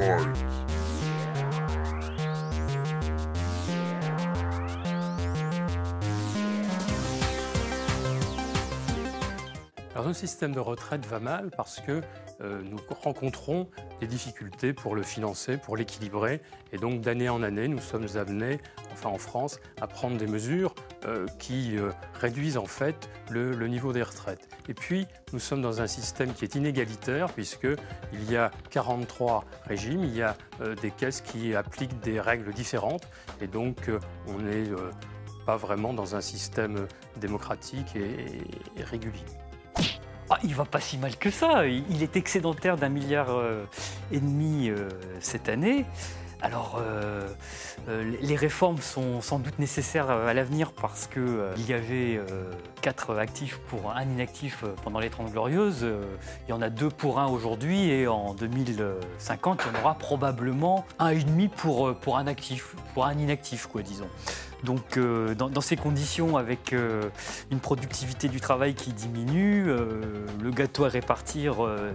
time. Alors notre système de retraite va mal parce que euh, nous rencontrons des difficultés pour le financer, pour l'équilibrer. Et donc d'année en année, nous sommes amenés, enfin en France, à prendre des mesures euh, qui euh, réduisent en fait le, niveau des retraites. Et puis nous sommes dans un système qui est inégalitaire puisqu'il y a 43 régimes, il y a des caisses qui appliquent des règles différentes. Et donc on n'est pas vraiment dans un système démocratique et régulier. Il va pas si mal que ça. Il est excédentaire d'un milliard euh, et demi euh, cette année. Alors, euh, les réformes sont sans doute nécessaires euh, à l'avenir parce que euh, y avait euh, quatre actifs pour un inactif euh, pendant les 30 glorieuses. Euh, il y en a deux pour un aujourd'hui et en 2050, il y en aura probablement un et demi pour, euh, pour un actif, pour un inactif, disons. Donc, euh, dans, ces conditions, avec euh, une productivité du travail qui diminue, euh, le gâteau à répartir euh,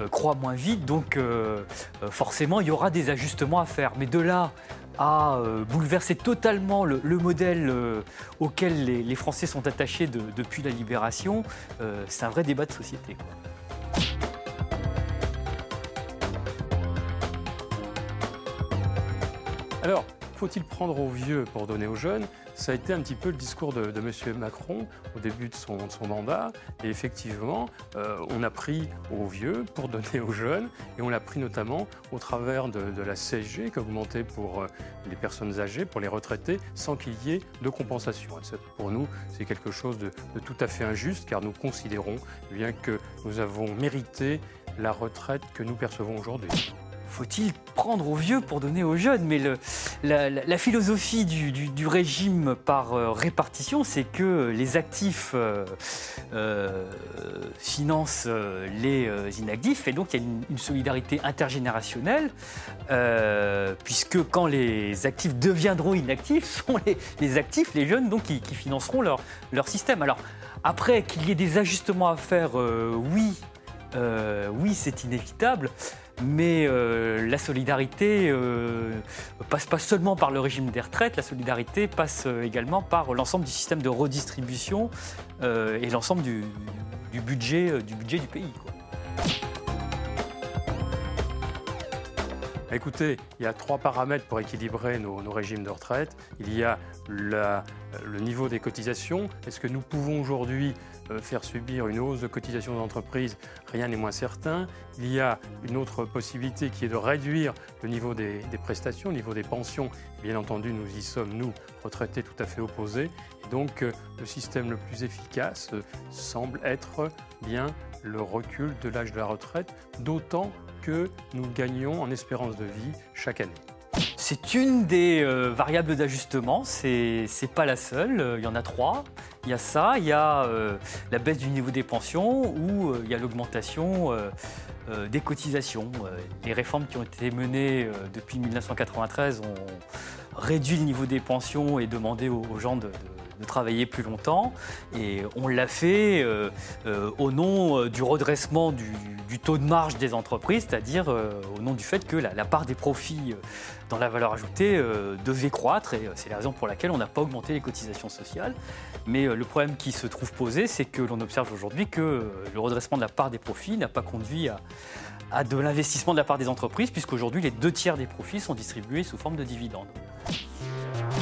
euh, croît moins vite, donc euh, euh, forcément il y aura des ajustements à faire. Mais de là à euh, bouleverser totalement le, le modèle euh, auquel les, Français sont attachés de- depuis la libération, euh, c'est un vrai débat de société. Alors, faut-il prendre aux vieux pour donner aux jeunes? Ça a été un petit peu le discours de, M. Macron au début de son, mandat. Et effectivement, euh, on a pris aux vieux pour donner aux jeunes. Et on l'a pris notamment au travers de, la CSG qui a augmenté pour euh, les personnes âgées, pour les retraités, sans qu'il y ait de compensation. Pour nous, c'est quelque chose de, tout à fait injuste car nous considérons bien que nous avons mérité la retraite que nous percevons aujourd'hui. Faut-il prendre aux vieux pour donner aux jeunes? Mais la, philosophie du, régime par euh, répartition, c'est que les actifs euh, euh, financent les inactifs, et donc il y a une, solidarité intergénérationnelle, puisque quand les actifs deviendront inactifs, ce sont les, actifs, les jeunes, donc qui, financeront leur, leur système. Alors après qu'il y ait des ajustements à faire, oui, oui, c'est inévitable. Mais euh, la solidarité euh, passe pas seulement par le régime des retraites, la solidarité passe euh, également par l'ensemble du système de redistribution euh, et l'ensemble du, budget, du budget du pays. Écoutez, il y a trois paramètres pour équilibrer nos, régimes de retraite. Il y a la- le niveau des cotisations. Est-ce que nous pouvons aujourd'hui euh, faire subir une hausse de cotisation d'entreprise? Rien n'est moins certain. Il y a une autre possibilité qui est de réduire le niveau des, prestations, le niveau des pensions. Bien entendu, nous y sommes, nous, retraités, tout à fait opposés. Et donc, euh, le système le plus efficace euh, semble être bien le recul de l'âge de la retraite, d'autant que nous gagnons en espérance de vie chaque année. C'est une des euh, variables d'ajustement, c'est pas la seule, euh, il y en a trois. Il y a ça, il y a euh, la baisse du niveau des pensions ou il y a l'augmentation des cotisations. Les réformes qui ont été menées depuis 1993 ont réduit le niveau des pensions et demandé aux, gens de, travailler plus longtemps. Et on l'a fait euh, euh, au nom euh, du redressement du, taux de marge des entreprises, c'est-à-dire au nom du fait que la, part des profits dans la valeur ajoutée devait croître et c'est la raison pour laquelle on n'a pas augmenté les cotisations sociales. Mais le problème qui se trouve posé, c'est que l'on observe aujourd'hui que le redressement de la part des profits n'a pas conduit à, à de l'investissement de la part des entreprises, puisqu'aujourd'hui les deux tiers des profits sont distribués sous forme de dividendes. Yeah.